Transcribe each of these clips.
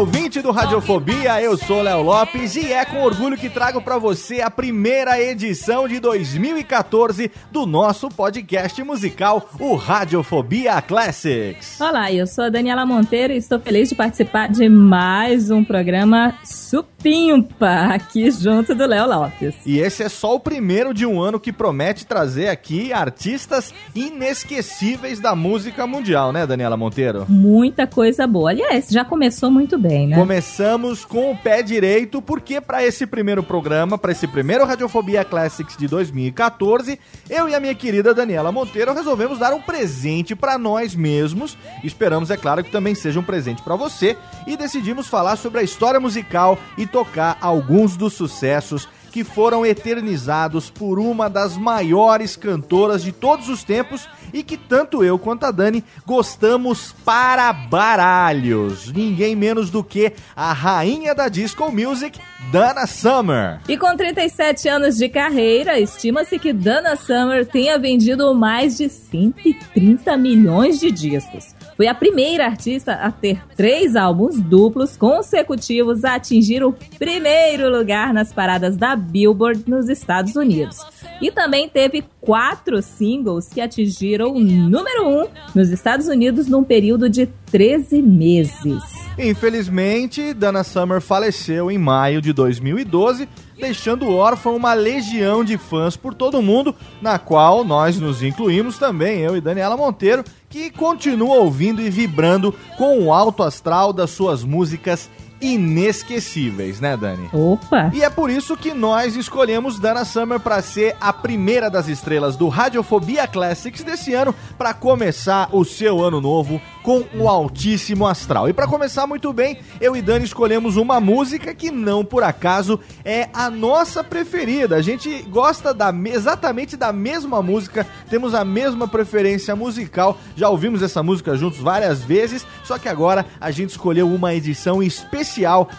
Saudações, ouvinte do Radiofobia, eu sou Léo Lopes e é com orgulho que trago para você a primeira edição de 2014 do nosso podcast musical, o Radiofobia Classics. Olá, eu sou a Daniela Monteiro e estou feliz de participar de mais um programa supimpa aqui junto do Léo Lopes. E esse é só o primeiro de um ano que promete trazer aqui artistas inesquecíveis da música mundial, né, Daniela Monteiro? Muita coisa boa. Aliás, já começou muito bem, né? Começamos com o pé direito, porque para esse primeiro programa, para esse primeiro Radiofobia Classics de 2014, eu e a minha querida Daniela Monteiro resolvemos dar um presente para nós mesmos. Esperamos, é claro, que também seja um presente para você e decidimos falar sobre a história musical e tocar alguns dos sucessos que foram eternizados por uma das maiores cantoras de todos os tempos e que tanto eu quanto a Dani gostamos para baralhos. Ninguém menos do que a rainha da disco music, Dana Summer. E com 37 anos de carreira, estima-se que Dana Summer tenha vendido mais de 130 milhões de discos. Foi a primeira artista a ter três álbuns duplos consecutivos a atingir o primeiro lugar nas paradas da Billboard nos Estados Unidos. E também teve quatro singles que atingiram o número um nos Estados Unidos num período de 13 meses. Infelizmente, Dana Summer faleceu em maio de 2012, deixando órfã uma legião de fãs por todo o mundo, na qual nós nos incluímos também, eu e Daniela Monteiro, que continua ouvindo e vibrando com o alto astral das suas músicas inesquecíveis, né, Dani? Opa! E é por isso que nós escolhemos Dana Summer para ser a primeira das estrelas do Radiofobia Classics desse ano para começar o seu ano novo com o altíssimo astral. E para começar muito bem, eu e Dani escolhemos uma música que não por acaso é a nossa preferida. A gente gosta da exatamente da mesma música, temos a mesma preferência musical. Já ouvimos essa música juntos várias vezes, só que agora a gente escolheu uma edição especial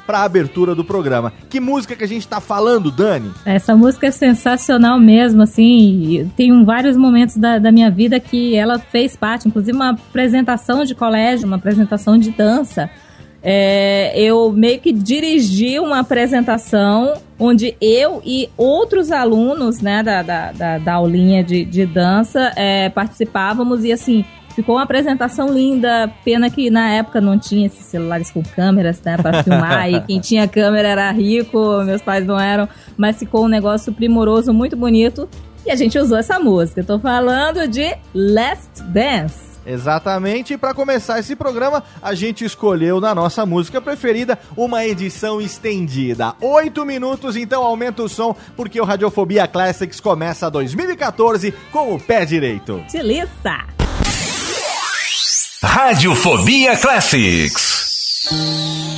para a abertura do programa. Que música que a gente tá falando, Dani? Essa música é sensacional mesmo, assim. Tem vários momentos da, da minha vida que ela fez parte, inclusive uma apresentação de colégio, uma apresentação de dança. É, eu meio que dirigi uma apresentação onde eu e outros alunos né, da, da, da, da aulinha de, de dança é, participávamos e assim. Ficou uma apresentação linda, pena que na época não tinha esses celulares com câmeras, né, para filmar, e quem tinha câmera era rico, meus pais não eram, mas ficou um negócio primoroso, muito bonito, e a gente usou essa música. Eu tô falando de Last Dance. Exatamente, e para começar esse programa, a gente escolheu na nossa música preferida uma edição estendida. Oito minutos, então aumenta o som, porque o Radiofobia Classics começa 2014 com o pé direito. Delícia! Radiofobia Classics.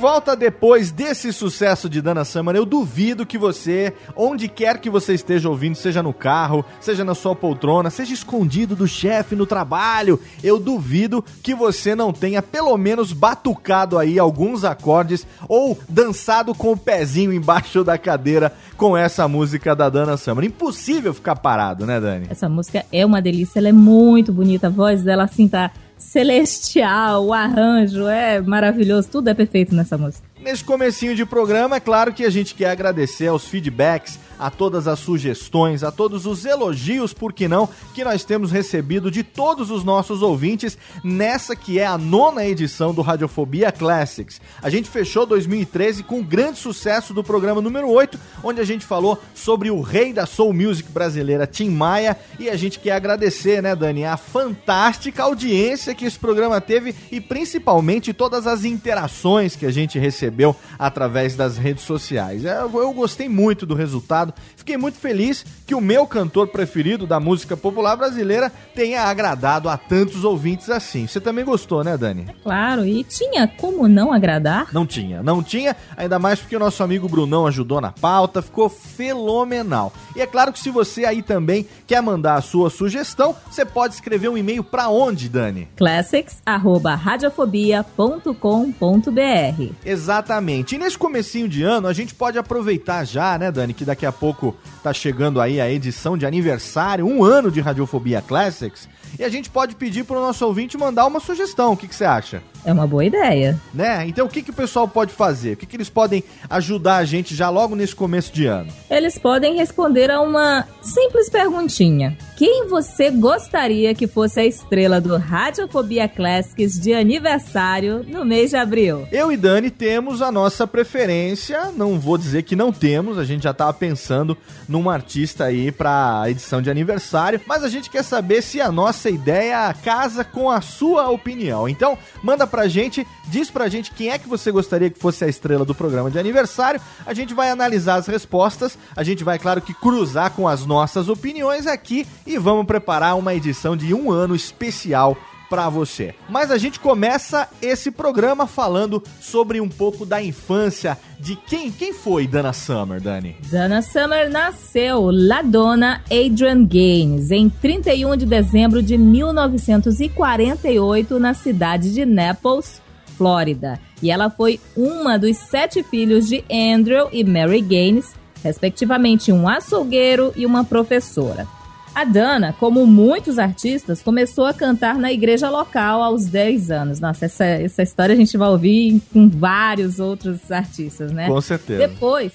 Volta depois desse sucesso de Dana Summer. Eu duvido que você, onde quer que você esteja ouvindo, seja no carro, seja na sua poltrona, seja escondido do chefe no trabalho, eu duvido que você não tenha pelo menos batucado aí alguns acordes ou dançado com o pezinho embaixo da cadeira com essa música da Dana Summer. Impossível ficar parado, né, Dani? Essa música é uma delícia, ela é muito bonita, a voz dela assim tá celestial, o arranjo é maravilhoso, tudo é perfeito nessa música. Nesse comecinho de programa, é claro que a gente quer agradecer aos feedbacks, a todas as sugestões, a todos os elogios, por que não, que nós temos recebido de todos os nossos ouvintes nessa que é a nona edição do Radiofobia Classics. A gente fechou 2013 com o grande sucesso do programa número 8, onde a gente falou sobre o rei da soul music brasileira, Tim Maia, e a gente quer agradecer, né, Dani, a fantástica audiência que esse programa teve e principalmente todas as interações que a gente recebeu através das redes sociais. É, Eu, eu gostei muito do resultado, passado fiquei muito feliz que o meu cantor preferido da música popular brasileira tenha agradado a tantos ouvintes assim. Você também gostou, né, Dani? Claro, e tinha como não agradar? Não tinha, não tinha, ainda mais porque o nosso amigo Brunão ajudou na pauta, ficou fenomenal. E é claro que se você aí também quer mandar a sua sugestão, você pode escrever um e-mail pra onde, Dani? classics@radiofobia.com.br. Exatamente. E nesse comecinho de ano, a gente pode aproveitar já, né, Dani, que daqui a pouco tá chegando aí a edição de aniversário, um ano de Radiofobia Classics, e a gente pode pedir pro nosso ouvinte mandar uma sugestão. O que que você acha? É uma boa ideia. Né? Então o que, que o pessoal pode fazer? O que, que eles podem ajudar a gente já logo nesse começo de ano? Eles podem responder a uma simples perguntinha. Quem você gostaria que fosse a estrela do Radiofobia Classics de aniversário no mês de abril? Eu e Dani temos a nossa preferência, não vou dizer que não temos, a gente já tava pensando num artista aí pra edição de aniversário, mas a gente quer saber se a nossa ideia casa com a sua opinião. Então, manda pra gente, diz pra gente quem é que você gostaria que fosse a estrela do programa de aniversário. A gente vai analisar as respostas, a gente vai, claro que, cruzar com as nossas opiniões aqui e vamos preparar uma edição de um ano especial pra você. Mas a gente começa esse programa falando sobre um pouco da infância de quem quem foi Dana Summer, Dani? Dana Summer nasceu La Donna Adrian Gaines em 31 de dezembro de 1948 na cidade de Naples, Flórida. E ela foi uma dos sete filhos de Andrew e Mary Gaines, respectivamente um açougueiro e uma professora. A Dana, como muitos artistas, começou a cantar na igreja local aos 10 anos. Nossa, essa, essa história a gente vai ouvir com vários outros artistas, né? Com certeza. Depois,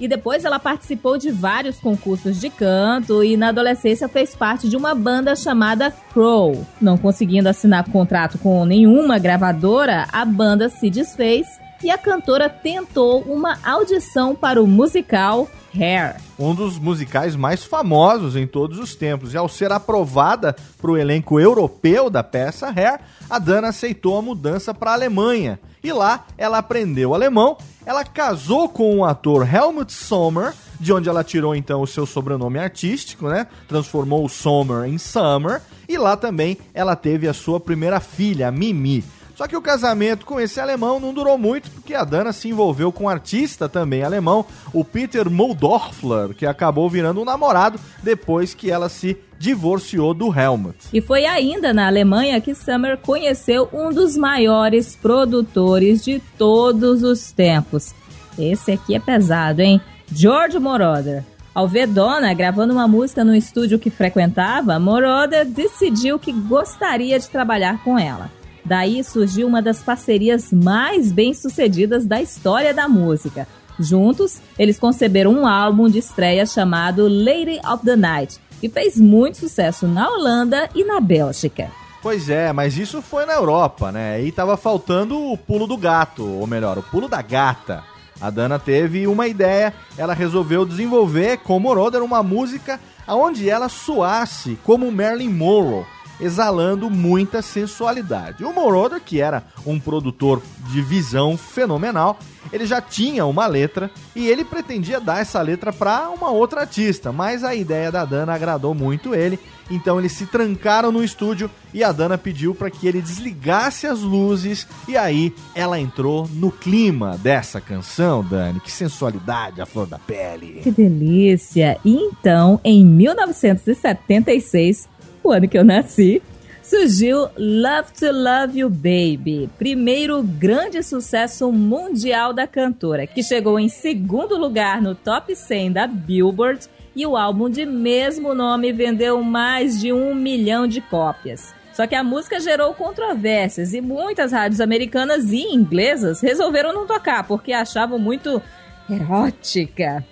e depois ela participou de vários concursos de canto e na adolescência fez parte de uma banda chamada Crow. Não conseguindo assinar contrato com nenhuma gravadora, a banda se desfez e a cantora tentou uma audição para o musical Hair. um dos musicais mais famosos em todos os tempos. E ao ser aprovada para o elenco europeu da peça Hair, a Dana aceitou a mudança para a Alemanha. E lá ela aprendeu alemão, ela casou com o ator Helmut Sommer, de onde ela tirou então o seu sobrenome artístico, né? Transformou o Sommer em Summer. E lá também ela teve a sua primeira filha, Mimi. Só que o casamento com esse alemão não durou muito, porque a Dana se envolveu com um artista também alemão, o Peter Moldorfler, que acabou virando um namorado depois que ela se divorciou do Helmut. E foi ainda na Alemanha que Summer conheceu um dos maiores produtores de todos os tempos. Esse aqui é pesado, hein? George Moroder. Ao ver Donna gravando uma música no estúdio que frequentava, Moroder decidiu que gostaria de trabalhar com ela. Daí surgiu uma das parcerias mais bem-sucedidas da história da música. Juntos, eles conceberam um álbum de estreia chamado Lady of the Night, que fez muito sucesso na Holanda e na Bélgica. Pois é, mas isso foi na Europa, né? E tava faltando o pulo do gato, ou melhor, o pulo da gata. A Dana teve uma ideia, ela resolveu desenvolver com Moroder uma música onde ela soasse como Marilyn Monroe. Exalando muita sensualidade. O Moroder, que era um produtor de visão fenomenal, ele já tinha uma letra e ele pretendia dar essa letra para uma outra artista, mas a ideia da Dana agradou muito ele, então eles se trancaram no estúdio e a Dana pediu para que ele desligasse as luzes e aí ela entrou no clima dessa canção, Dani. Que sensualidade, a flor da pele. Que delícia! E então, em 1976, o ano que eu nasci, surgiu Love to Love You Baby, primeiro grande sucesso mundial da cantora, que chegou em segundo lugar no top 100 da Billboard e o álbum de mesmo nome vendeu mais de um milhão de cópias. Só que a música gerou controvérsias e muitas rádios americanas e inglesas resolveram não tocar porque achavam muito erótica.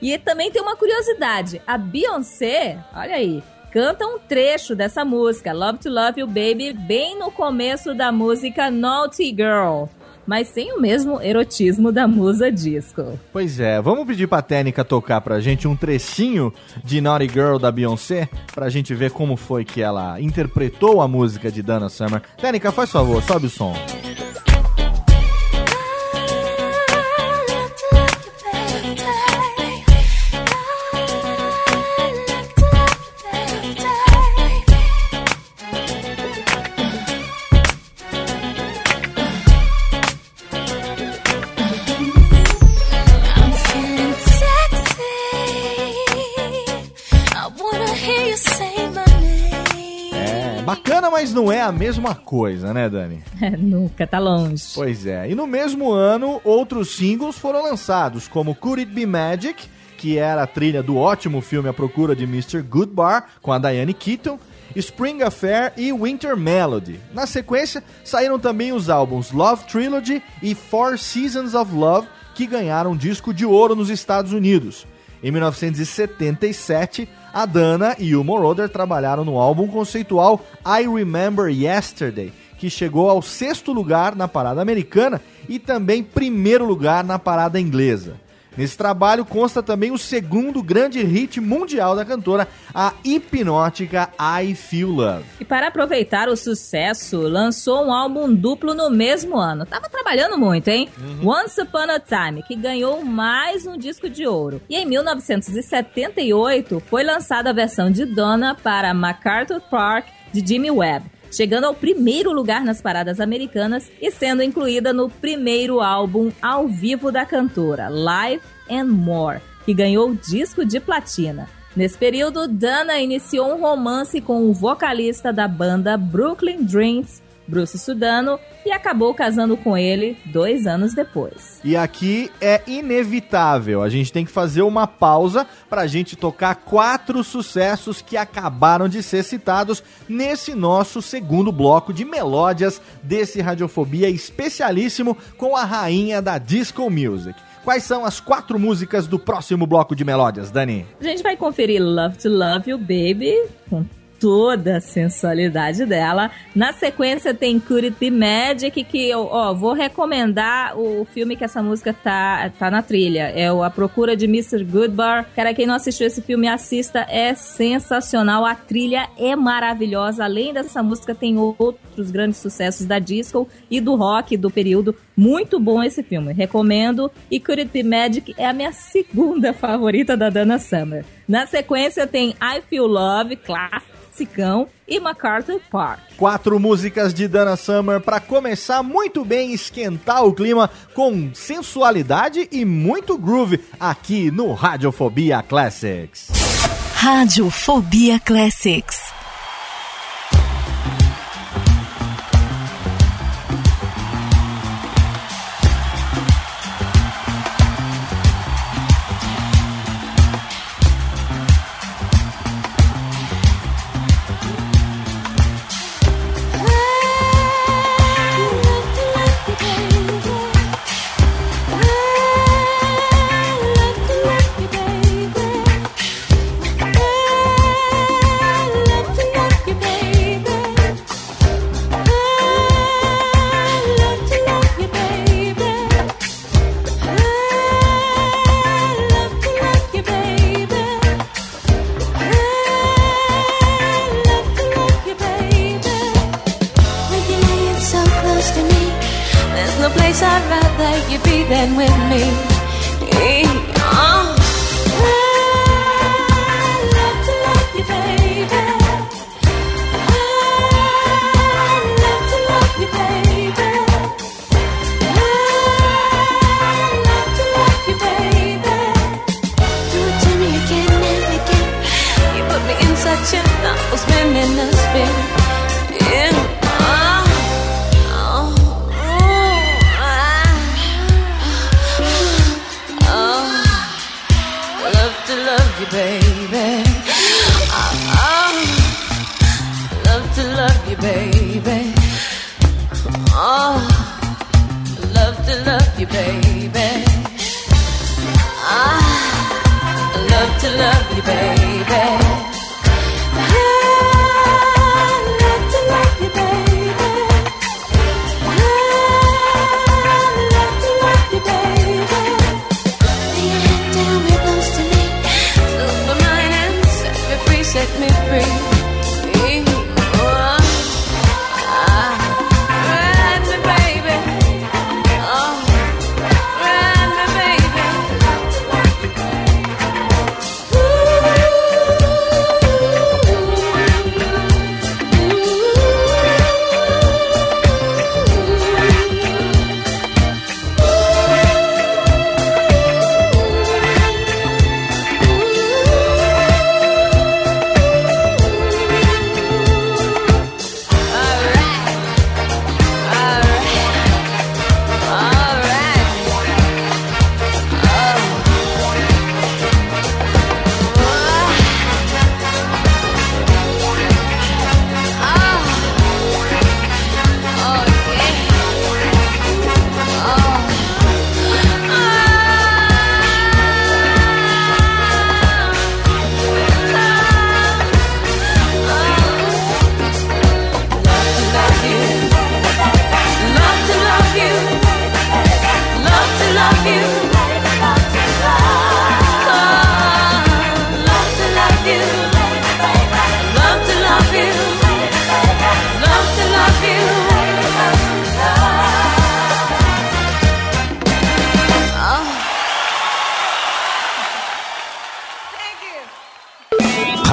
E também tem uma curiosidade: a Beyoncé, olha aí, canta um trecho dessa música, Love to Love You Baby, bem no começo da música Naughty Girl, mas sem o mesmo erotismo da musa disco. Pois é, vamos pedir pra Técnica tocar pra gente um trechinho de Naughty Girl da Beyoncé, pra gente ver como foi que ela interpretou a música de Dana Summer. Técnica, faz favor, sobe o som. Mas não é a mesma coisa, né, Dani? Nunca, tá longe. Pois é. E no mesmo ano, outros singles foram lançados, como Could It Be Magic, que era a trilha do ótimo filme A Procura de Mr. Goodbar, com a Diane Keaton, Spring Affair e Winter Melody. Na sequência, saíram também os álbuns Love Trilogy e Four Seasons of Love, que ganharam disco de ouro nos Estados Unidos. Em 1977, a Dana e o Moroder trabalharam no álbum conceitual I Remember Yesterday, que chegou ao sexto lugar na parada americana e também primeiro lugar na parada inglesa. Nesse trabalho consta também o segundo grande hit mundial da cantora, a hipnótica I Feel Love. E para aproveitar o sucesso, lançou um álbum duplo no mesmo ano. Tava trabalhando muito, hein? Once Upon a Time, que ganhou mais um disco de ouro. E em 1978 foi lançada a versão de Donna para MacArthur Park de Jimmy Webb, chegando ao primeiro lugar nas paradas americanas e sendo incluída no primeiro álbum ao vivo da cantora, Live and More, que ganhou disco de platina. Nesse período, Dana iniciou um romance com o vocalista da banda Brooklyn Dreams, Bruce Sudano, e acabou casando com ele dois anos depois. E aqui é inevitável, a gente tem que fazer uma pausa pra gente tocar quatro sucessos que acabaram de ser citados nesse nosso segundo bloco de melódias desse Radiofobia especialíssimo com a rainha da Disco Music. Quais são as quatro músicas do próximo bloco de melódias, Dani? A gente vai conferir Love to Love You Baby com toda a sensualidade dela. Na sequência tem Be Magic, que eu ó, vou recomendar o filme que essa música tá, tá na trilha. É A Procura de Mr. Goodbar. Cara, quem não assistiu esse filme, assista. É sensacional. A trilha é maravilhosa. Além dessa música, tem outros grandes sucessos da disco e do rock do período. Muito bom esse filme. Recomendo. E Could It Be Magic é a minha segunda favorita da Dana Summer. Na sequência tem I Feel Love, classicão, e MacArthur Park. Quatro músicas de Dana Summer pra começar muito bem, esquentar o clima com sensualidade e muito groove aqui no Radiofobia Classics. Radiofobia Classics.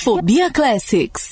Fobia Classics.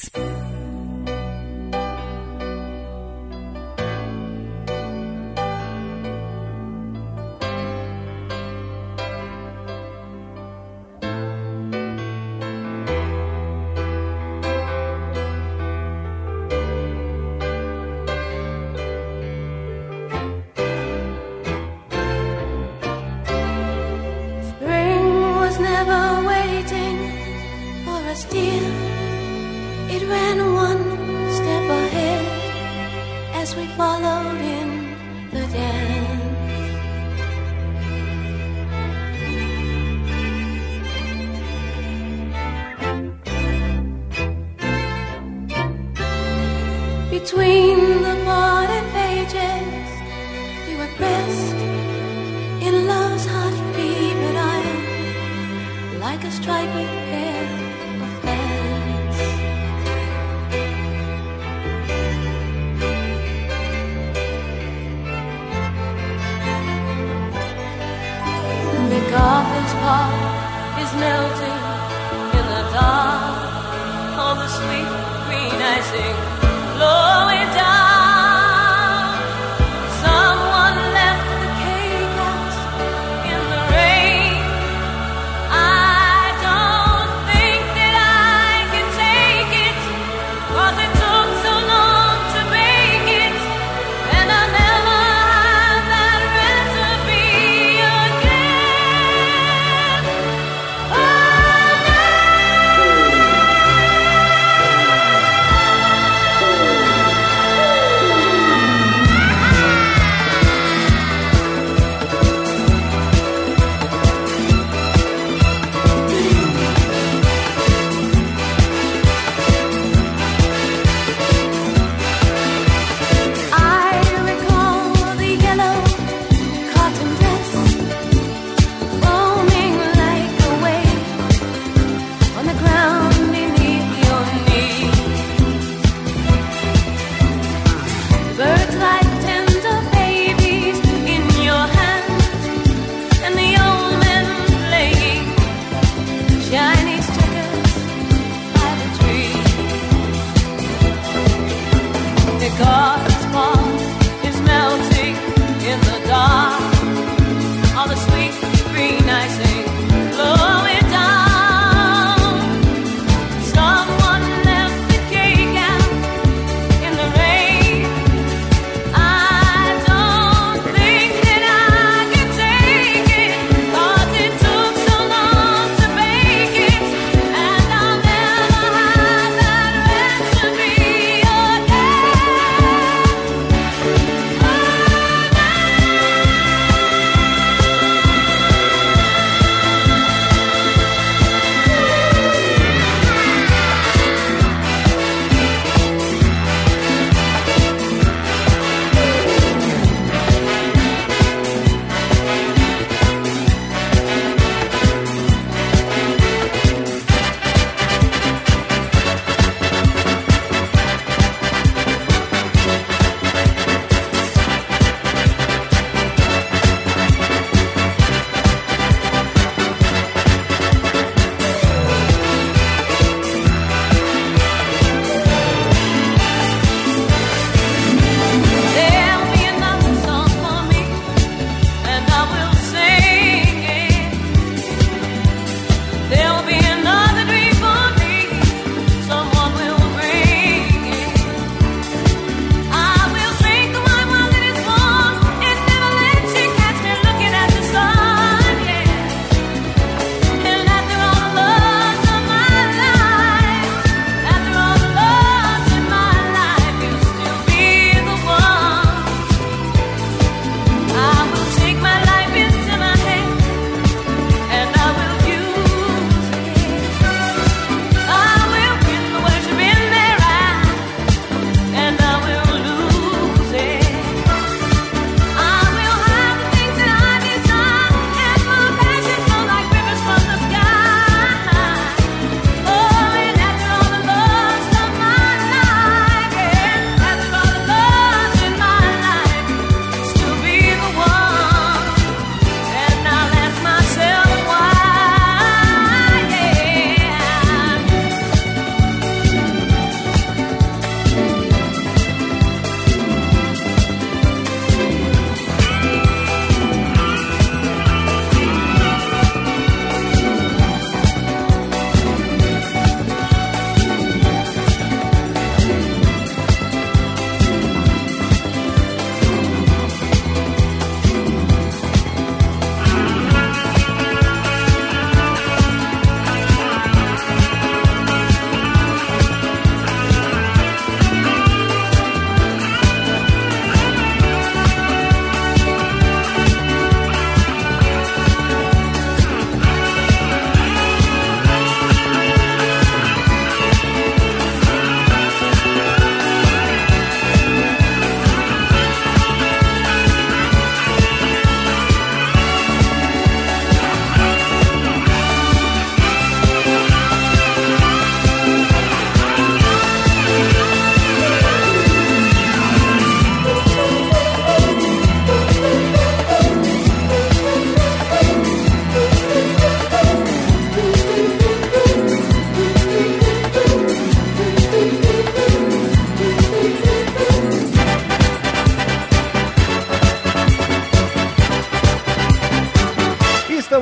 Between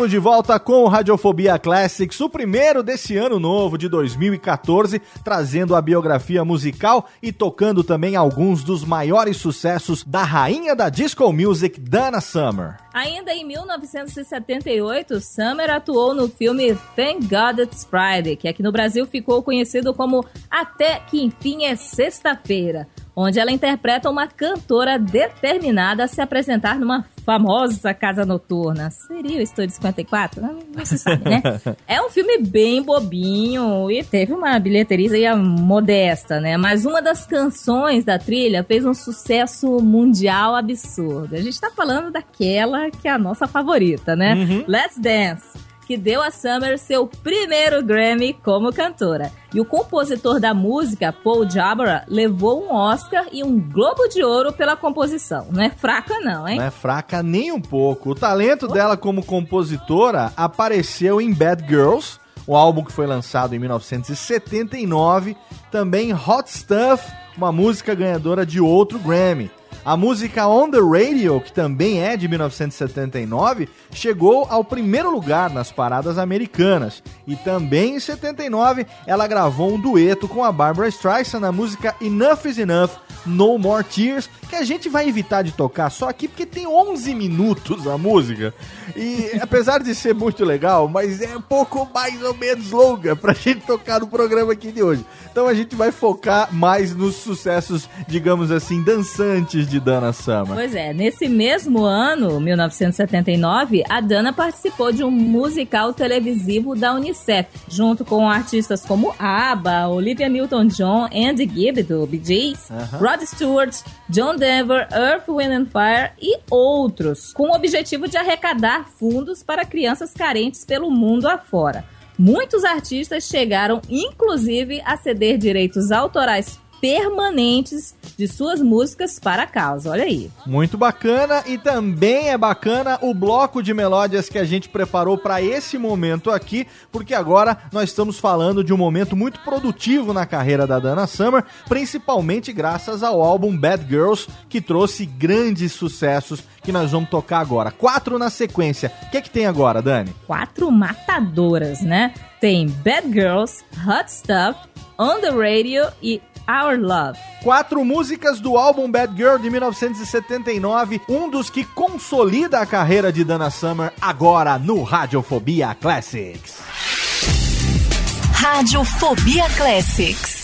Estamos de volta com o Radiofobia Classics, o primeiro desse ano novo de 2014, trazendo a biografia musical e tocando também alguns dos maiores sucessos da rainha da disco music, Dana Summer. Ainda em 1978, Summer atuou no filme Thank God It's Friday, que aqui no Brasil ficou conhecido como Até que Enfim é Sexta-feira, onde ela interpreta uma cantora determinada a se apresentar numa famosa casa noturna. Seria o Estúdio 54? Não, não se sabe, né? É um filme bem bobinho e teve uma bilheteria modesta, né? Mas uma das canções da trilha fez um sucesso mundial absurdo. A gente tá falando daquela que é a nossa favorita, né? Let's Dance que deu a Summer seu primeiro Grammy como cantora. E o compositor da música, Paul Jabara, levou um Oscar e um Globo de Ouro pela composição. Não é fraca não, hein? Não é fraca nem um pouco. O talento dela como compositora apareceu em Bad Girls, o álbum que foi lançado em 1979, também Hot Stuff, uma música ganhadora de outro Grammy. A música On the Radio, que também é de 1979, chegou ao primeiro lugar nas paradas americanas. E também em 79 ela gravou um dueto com a Barbara Streisand na música Enough is Enough, No More Tears, que a gente vai evitar de tocar só aqui porque tem 11 minutos a música. E apesar de ser muito legal, mas é um pouco mais ou menos longa pra gente tocar no programa aqui de hoje. Então a gente vai focar mais nos sucessos, digamos assim, dançantes de Dana Summer. Pois é, nesse mesmo ano, 1979, a Dana participou de um musical televisivo da Unicef, junto com artistas como ABBA, Olivia Newton-John, Andy Gibb do Bee Gees, Rod Stewart, John Denver, Earth, Wind and Fire e outros, com o objetivo de arrecadar fundos para crianças carentes pelo mundo afora. Muitos artistas chegaram, inclusive, a ceder direitos autorais permanentes de suas músicas para a causa. Olha aí. Muito bacana e também é bacana o bloco de melódias que a gente preparou para esse momento aqui, porque agora nós estamos falando de um momento muito produtivo na carreira da Dana Summer, principalmente graças ao álbum Bad Girls, que trouxe grandes sucessos que nós vamos tocar agora. Quatro na sequência. O que, que tem agora, Dani? Quatro matadoras, né? Tem Bad Girls, Hot Stuff, On the Radio e Our Love. Quatro músicas do álbum Bad Girl de 1979, um dos que consolida a carreira de Dana Summer agora no Radiofobia Classics. Radiofobia Classics.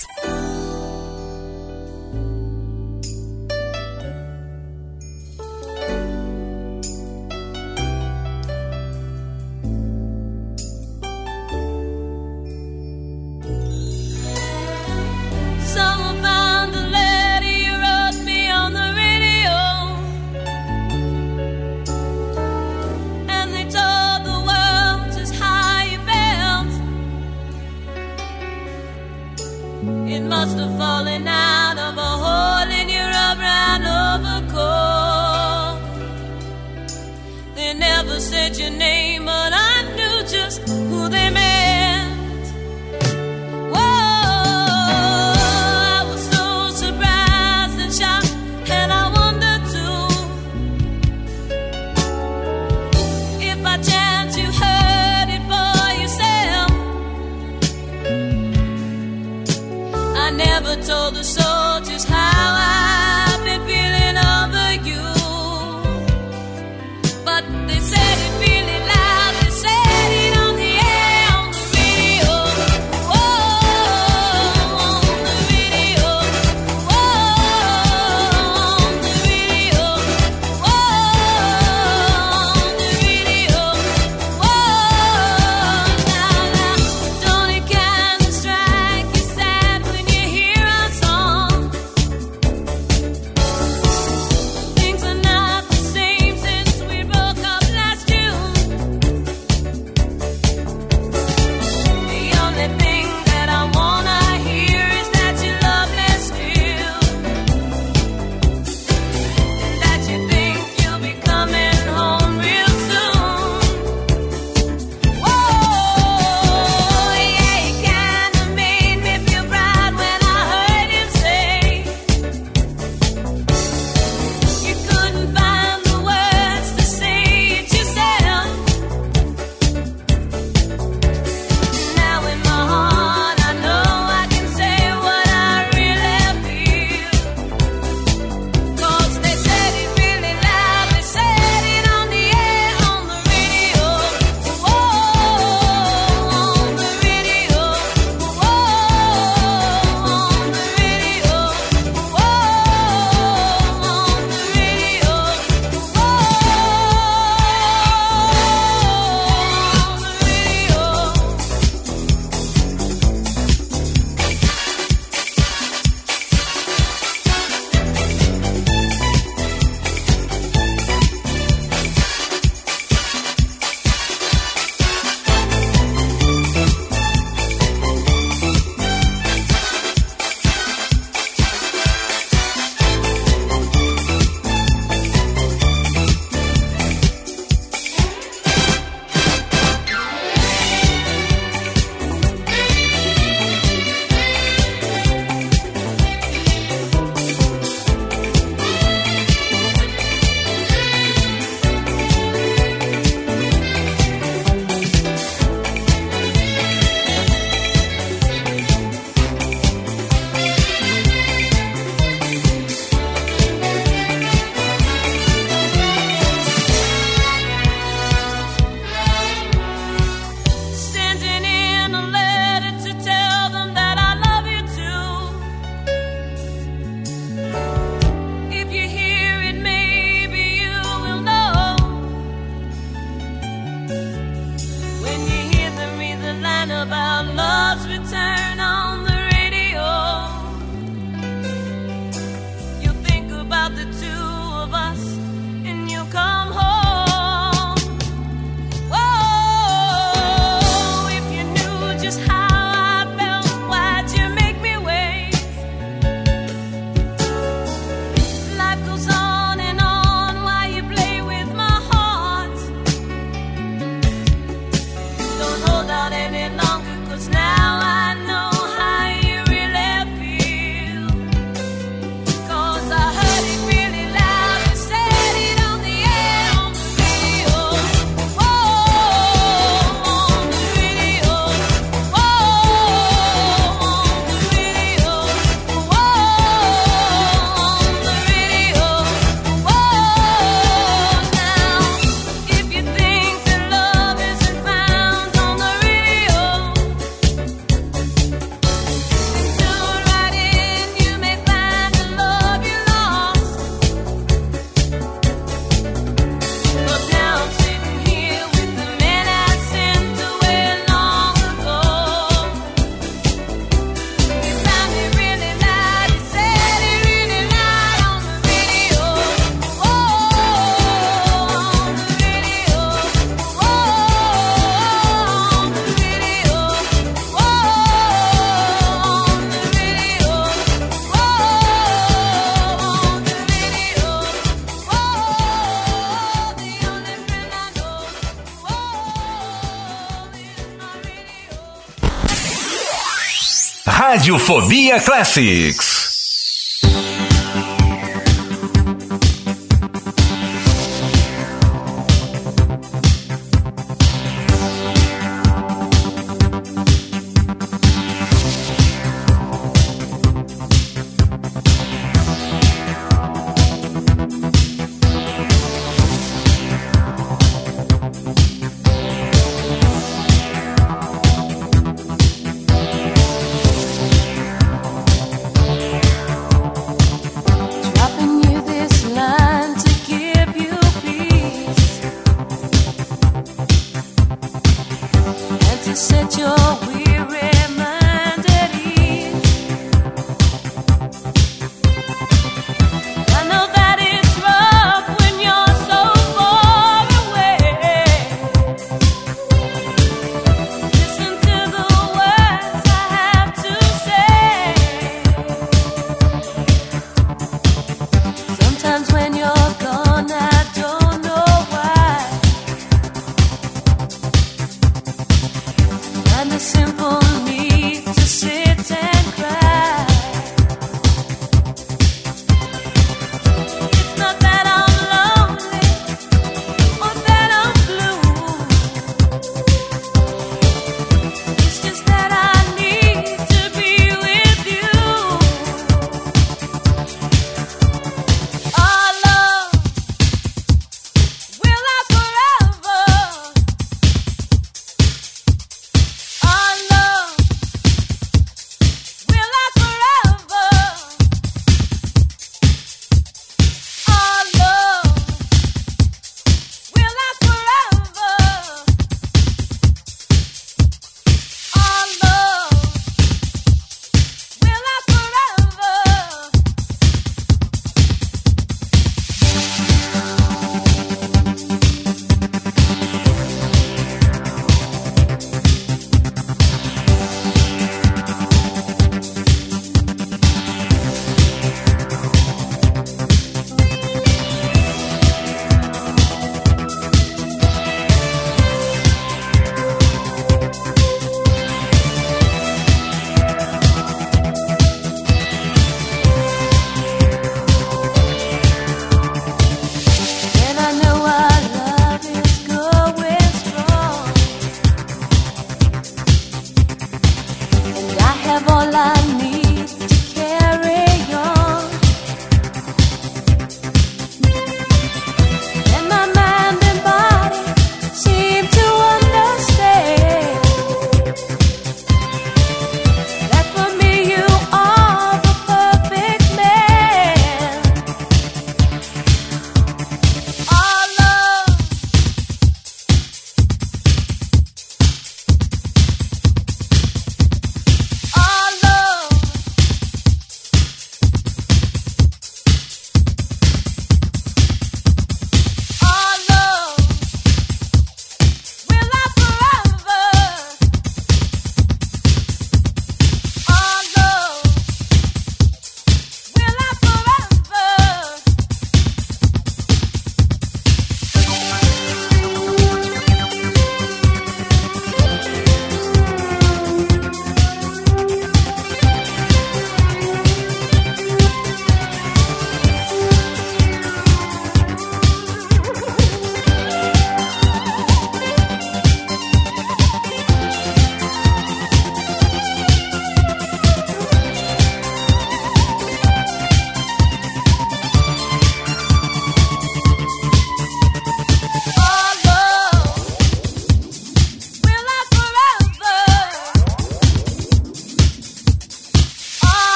Radiofobia Classics.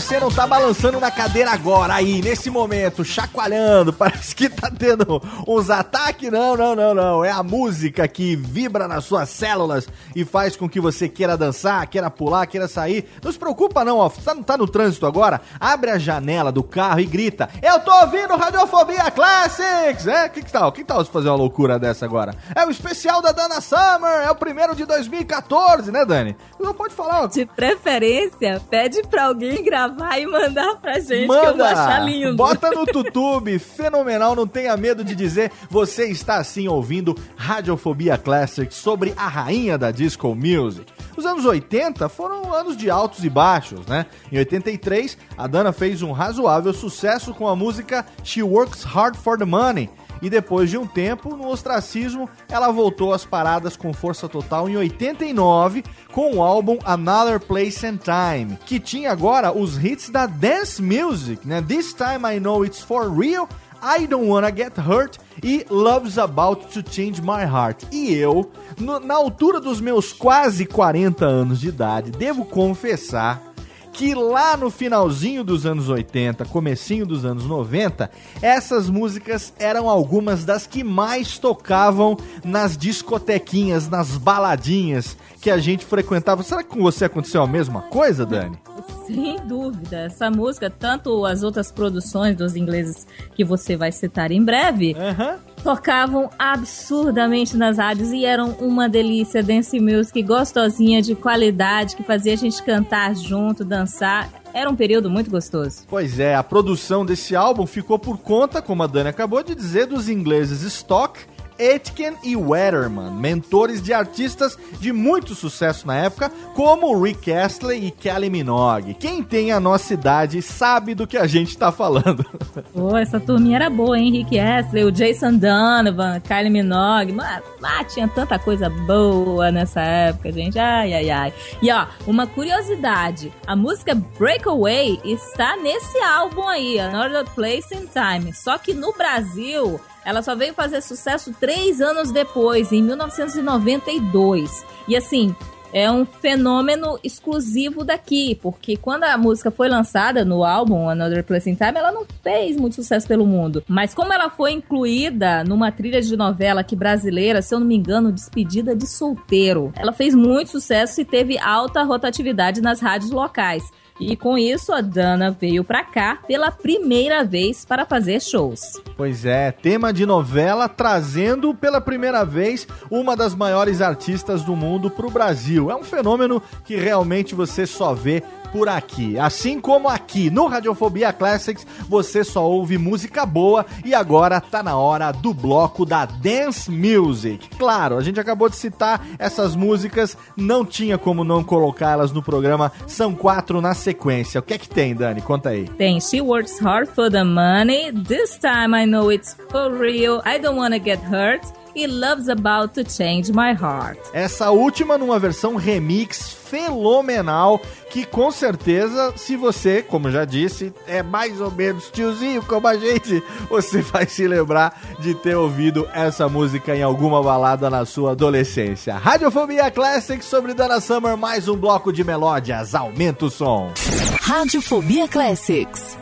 Você não tá balançando na cadeira agora, aí, nesse momento, chacoalhando, parece que tá tendo uns ataques. Não, não, não, não. É a música que vibra nas suas células e faz com que você queira dançar, queira pular, queira sair. Não se preocupa não, ó. Tá, tá no trânsito agora? Abre a janela do carro e grita: Eu tô ouvindo Radiofobia Classics! É, que que tal? Que tal se fazer uma loucura dessa agora? É o especial da Dana Summer, é o primeiro de 2014, né, Dani? Não pode falar, ó. De preferência, pede pra alguém gravar e mandar pra gente, que eu vou achar lindo. Bota no YouTube, fenomenal, não tenha medo de dizer, você está assim ouvindo Radiofobia Classics sobre a rainha da disco music. Os anos 80 foram anos de altos e baixos, né? Em 83, a Dana fez um razoável sucesso com a música She Works Hard for the Money. E depois de um tempo, no ostracismo, ela voltou às paradas com força total em 89 com o álbum Another Place and Time, que tinha agora os hits da dance music, né? This Time I Know It's For Real, I Don't Wanna Get Hurt e Love's About to Change My Heart. E eu, no- na altura dos meus quase 40 anos de idade, devo confessar que lá no finalzinho dos anos 80, comecinho dos anos 90, essas músicas eram algumas das que mais tocavam nas discotequinhas, nas baladinhas que a gente frequentava. Será que com você aconteceu a mesma coisa, Dani? Sem dúvida. Essa música, tanto as outras produções dos ingleses que você vai citar em breve, Aham. tocavam absurdamente nas rádios e eram uma delícia. Dance music gostosinha, de qualidade, que fazia a gente cantar junto, dançar. Era um período muito gostoso. Pois é, a produção desse álbum ficou por conta, como a Dani acabou de dizer, dos ingleses Stock, Aitken e Wetterman, mentores de artistas de muito sucesso na época, como Rick Astley e Kelly Minogue. Quem tem a nossa idade sabe do que a gente tá falando. Pô, essa turminha era boa, hein? Rick Astley, o Jason Donovan, Kylie Minogue. Mano, lá tinha tanta coisa boa nessa época, gente. Ai, ai, ai. E ó, uma curiosidade: a música Breakaway está nesse álbum aí, Another Place in Time. Só que no Brasil. Ela só veio fazer sucesso três anos depois, em 1992. E assim, é um fenômeno exclusivo daqui, porque quando a música foi lançada no álbum Another Place in Time, ela não fez muito sucesso pelo mundo. Mas como ela foi incluída numa trilha de novela aqui brasileira, se eu não me engano, Despedida de Solteiro, ela fez muito sucesso e teve alta rotatividade nas rádios locais. E com isso, a Dana veio pra cá pela primeira vez para fazer shows. Pois é, tema de novela trazendo pela primeira vez uma das maiores artistas do mundo pro Brasil. É um fenômeno que realmente você só vê por aqui. Assim como aqui no Radiofobia Classics, você só ouve música boa e agora tá na hora do bloco da Dance Music. Claro, a gente acabou de citar essas músicas, não tinha como não colocá-las no programa, são quatro na sequência. O que é que tem, Dani? Conta aí. Tem She Works Hard for the Money, This Time I Know It's For Real, I Don't Wanna Get Hurt e Love's About to Change My Heart. Essa última numa versão remix fenomenal que com certeza, se você, como já disse, é mais ou menos tiozinho como a gente, você vai se lembrar de ter ouvido essa música em alguma balada na sua adolescência. Radiofobia Classic sobre Dana Summer, mais um bloco de melódias. Aumenta o som. Radiofobia Classics.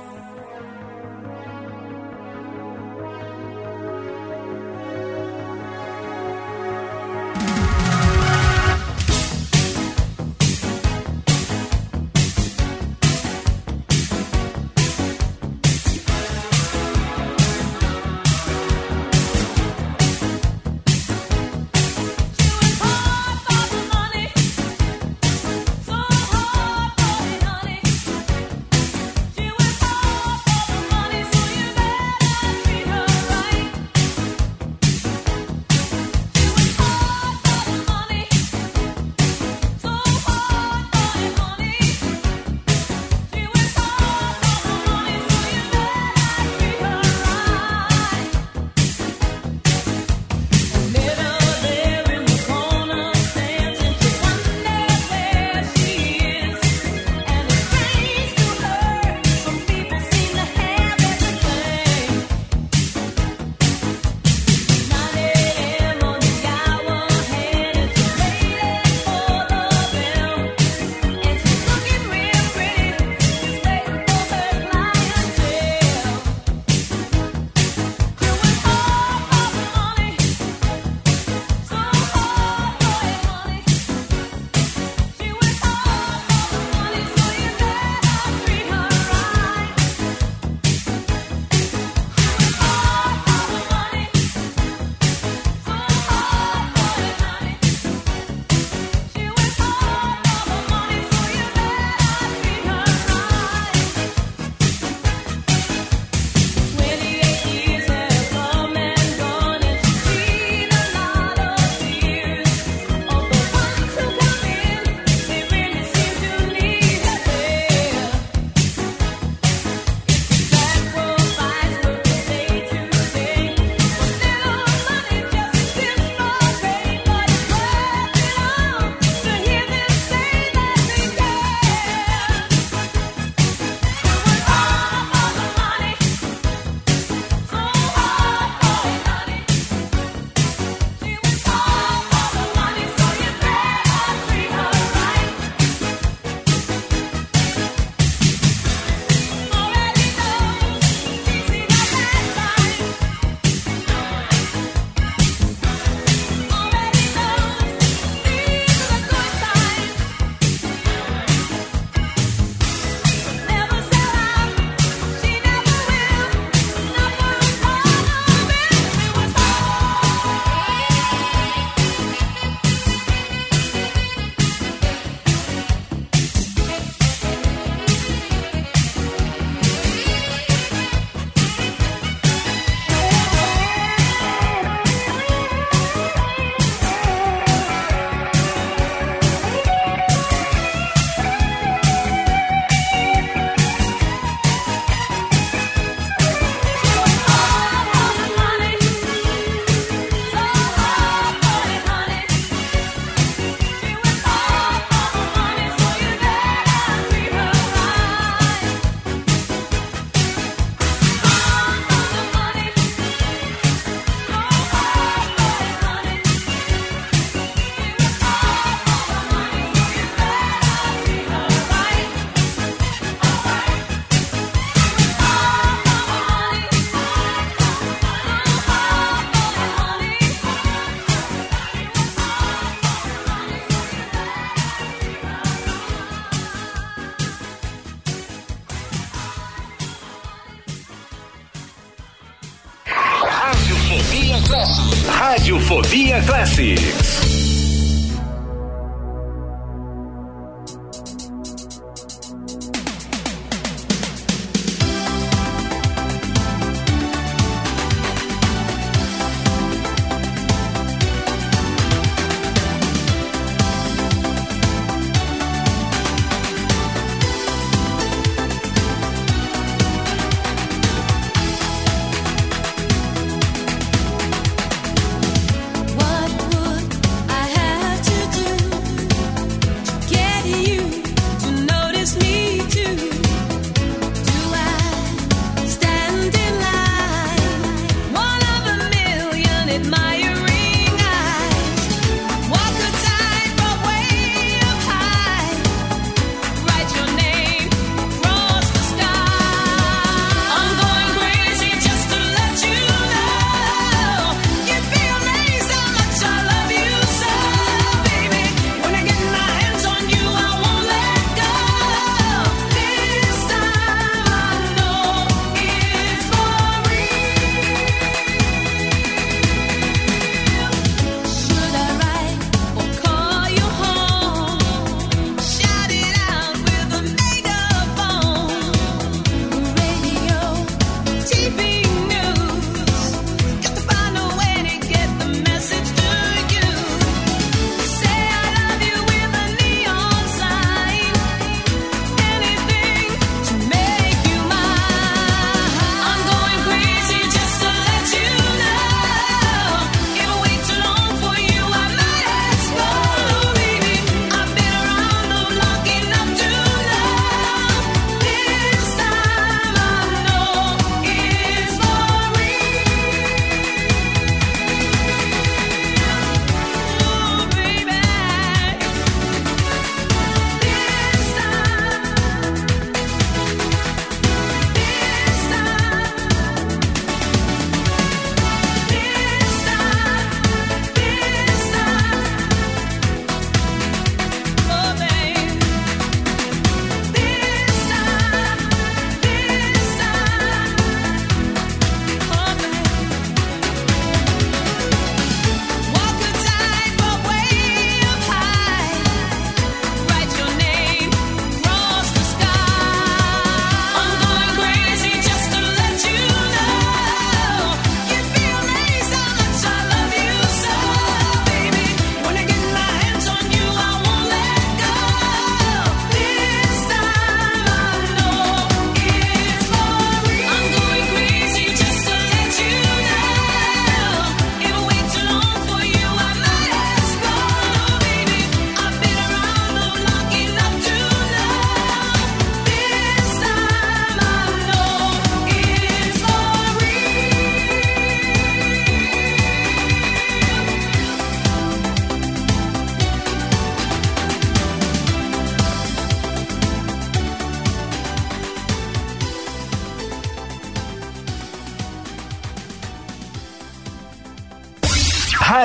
Radiofobia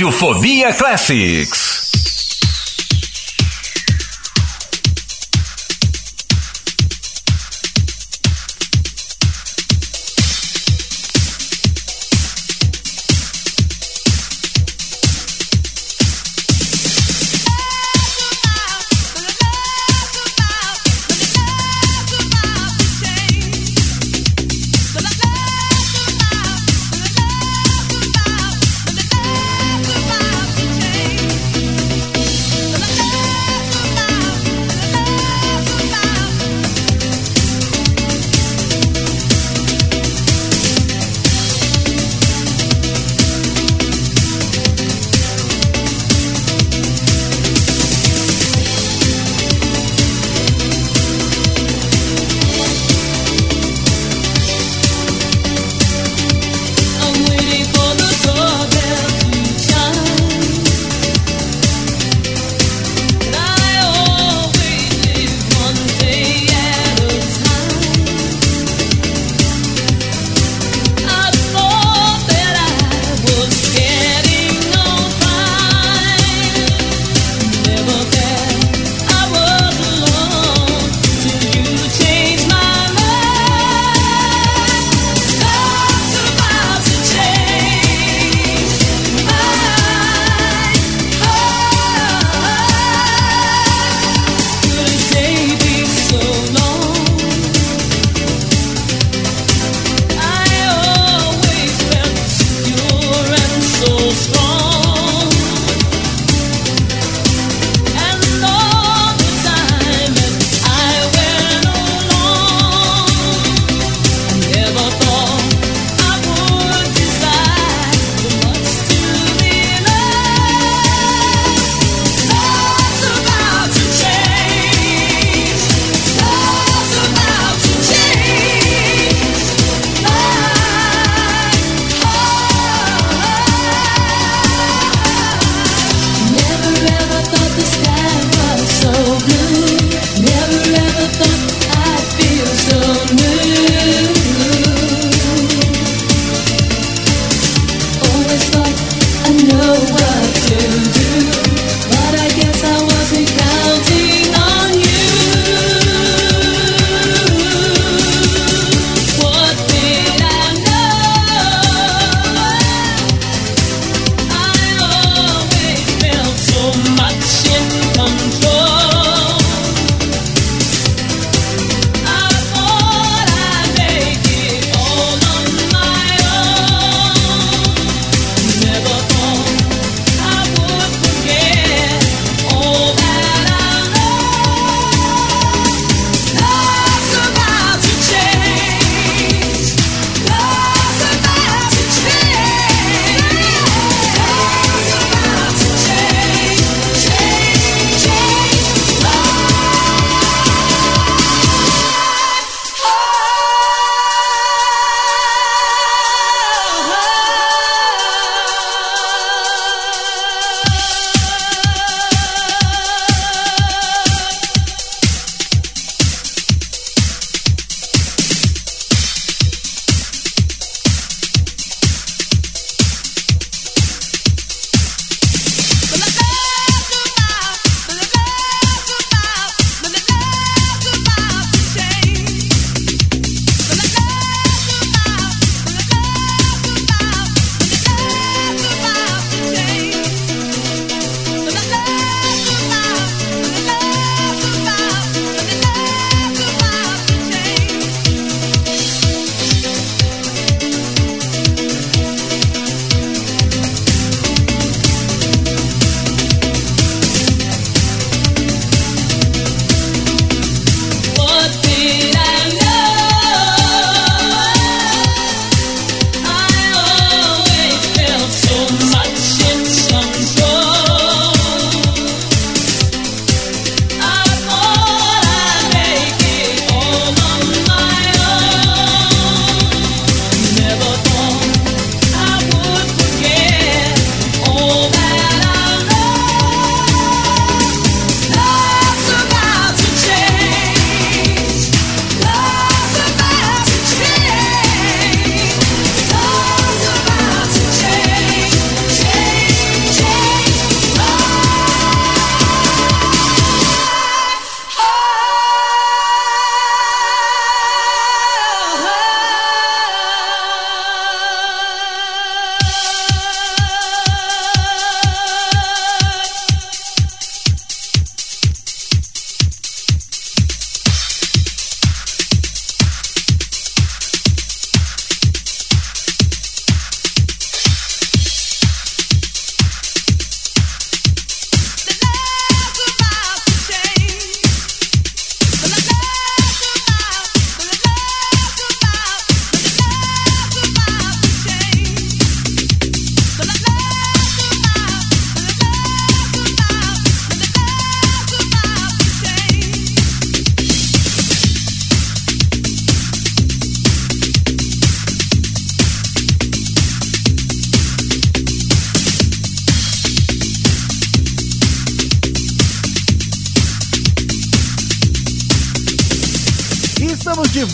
Radiofobia Classics.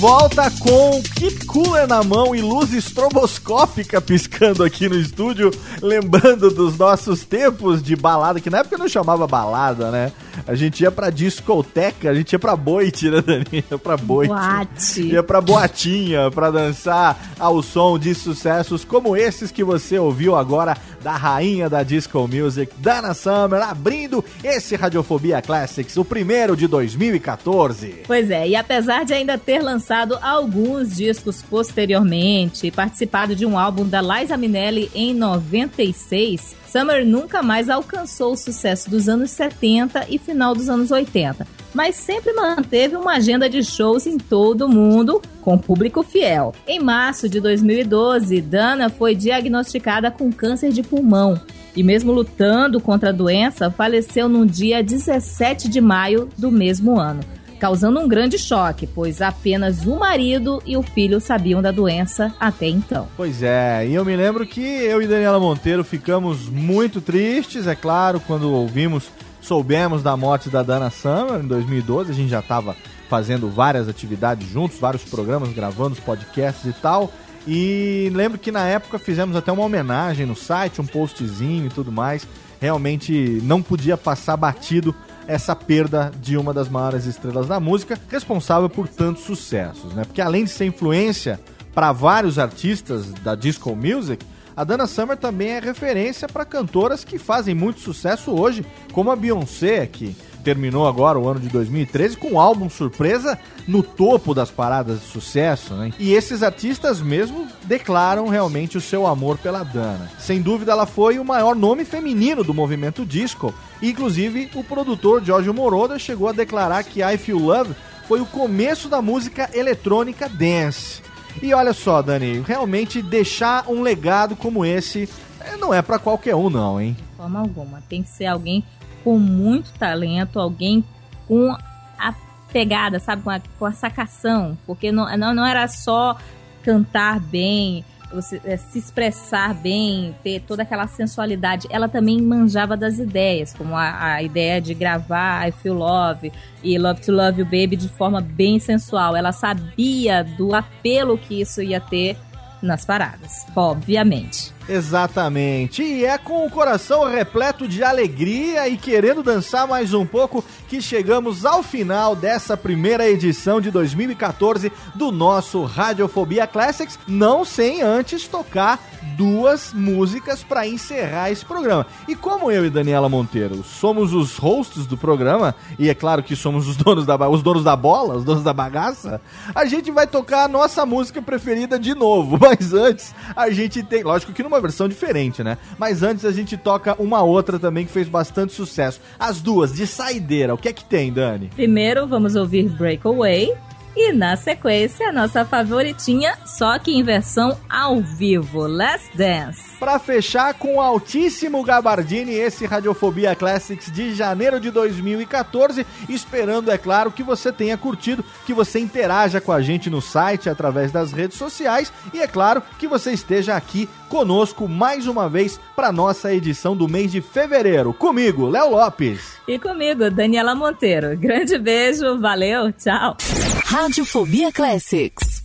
Volta com Keep Cooler na mão e luz estroboscópica piscando aqui no estúdio, lembrando dos nossos tempos de balada, que na época não chamava balada, né? A gente ia pra discoteca, a gente ia pra boite, né, Dani? Ia pra boite. Boate. Ia pra boatinha, pra dançar ao som de sucessos como esses que você ouviu agora da rainha da disco music, Dana Summer, abrindo esse Radiofobia Classics, o primeiro de 2014. Pois é, e apesar de ainda ter lançado alguns discos posteriormente e participado de um álbum da Liza Minnelli em 96, Summer nunca mais alcançou o sucesso dos anos 70 e final dos anos 80, mas sempre manteve uma agenda de shows em todo o mundo com público fiel. Em março de 2012, Dana foi diagnosticada com câncer de pulmão e mesmo lutando contra a doença, faleceu no dia 17 de maio do mesmo ano causando um grande choque, pois apenas o marido e o filho sabiam da doença até então. Pois é, e eu me lembro que eu e Daniela Monteiro ficamos muito tristes, é claro, quando ouvimos, soubemos da morte da Dana Summer em 2012, a gente já estava fazendo várias atividades juntos, vários programas, gravando os podcasts e tal. E lembro que na época fizemos até uma homenagem no site, um postzinho e tudo mais. Realmente não podia passar batido essa perda de uma das maiores estrelas da música, responsável por tantos sucessos, né? Porque além de ser influência para vários artistas da disco music, a Dana Summer também é referência para cantoras que fazem muito sucesso hoje, como a Beyoncé, que terminou agora o ano de 2013 com um álbum surpresa no topo das paradas de sucesso, né? E esses artistas mesmo declaram realmente o seu amor pela Dana. Sem dúvida, ela foi o maior nome feminino do movimento disco. Inclusive, o produtor Giorgio Moroder chegou a declarar que I Feel Love foi o começo da música eletrônica dance. E olha só, Dani, realmente deixar um legado como esse eh, não é para qualquer um, não, hein? De forma alguma. Tem que ser alguém com muito talento, alguém com a pegada, sabe? Com a, com a sacação. Porque não, não, não era só cantar bem, você, é, se expressar bem, ter toda aquela sensualidade. Ela também manjava das ideias, como a, a ideia de gravar I Feel Love e Love to Love You Baby de forma bem sensual. Ela sabia do apelo que isso ia ter nas paradas, obviamente. Exatamente. E é com o coração repleto de alegria e querendo dançar mais um pouco que chegamos ao final dessa primeira edição de 2014 do nosso Radiofobia Classics, não sem antes tocar duas músicas para encerrar esse programa. E como eu e Daniela Monteiro somos os hosts do programa, e é claro que somos os donos da, os donos da bola, os donos da bagaça, a gente vai tocar a nossa música preferida de novo. Mas antes, a gente tem, lógico que numa versão diferente, né? Mas antes a gente toca uma outra também que fez bastante sucesso. As duas, de saideira. O que é que tem, Dani? Primeiro vamos ouvir Breakaway e na sequência a nossa favoritinha, só que em versão ao vivo, Let's Dance. Pra fechar com o altíssimo Gabardini, esse Radiofobia Classics de janeiro de 2014. Esperando, é claro, que você tenha curtido, que você interaja com a gente no site através das redes sociais e, é claro, que você esteja aqui conosco mais uma vez para nossa edição do mês de fevereiro. Comigo, Léo Lopes. E comigo, Daniela Monteiro. Grande beijo, valeu, tchau. Radiofobia Classics.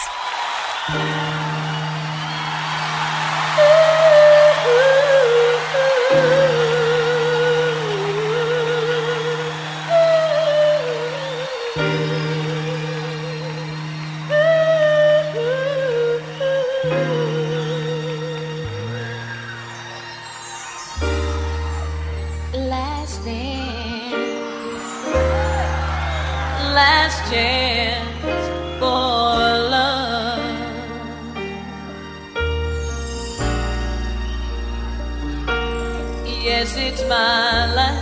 last chance for love. Yes, it's my last.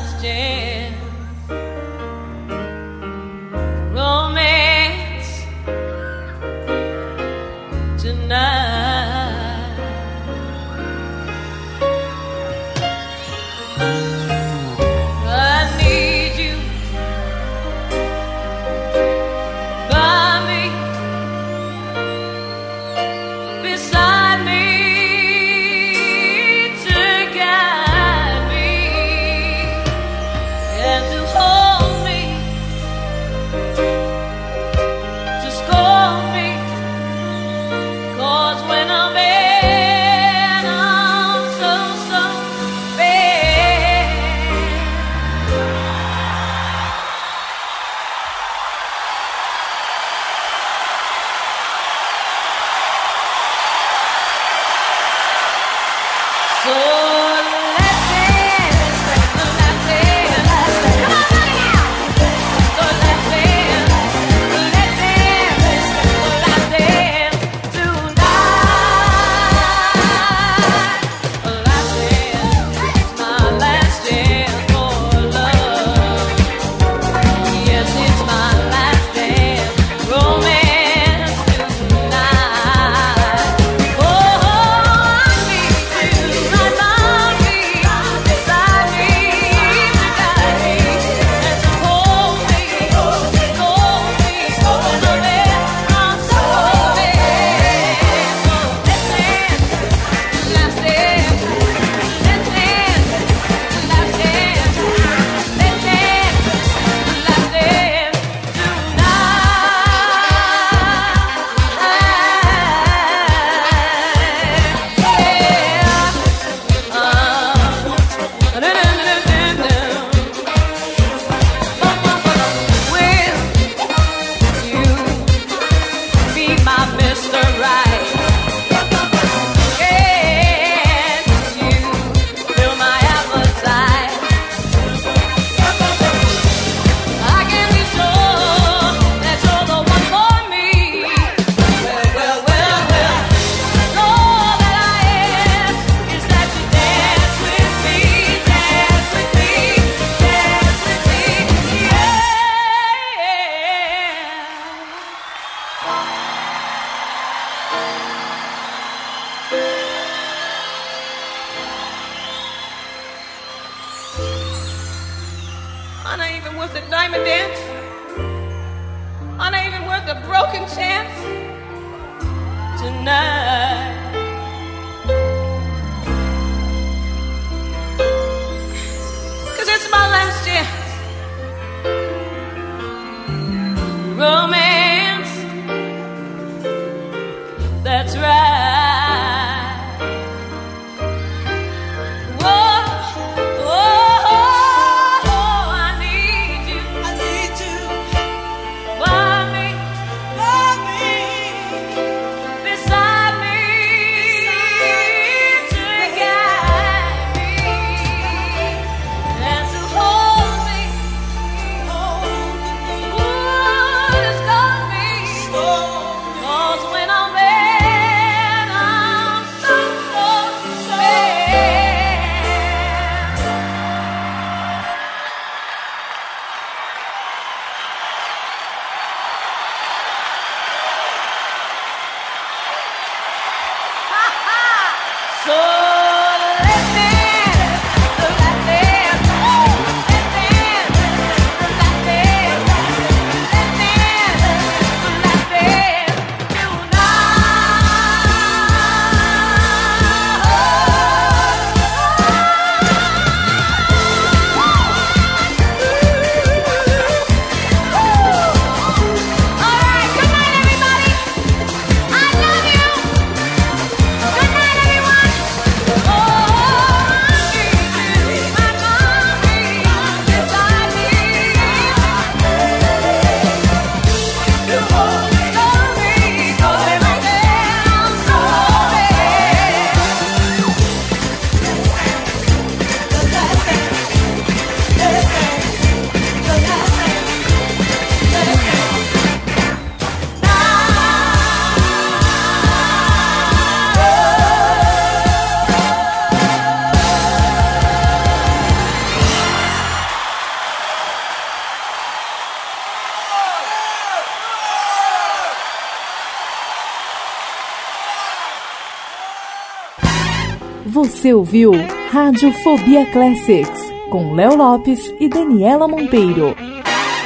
Você ouviu Radiofobia Classics com Léo Lopes e Daniela Monteiro.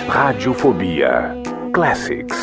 Radiofobia Classics.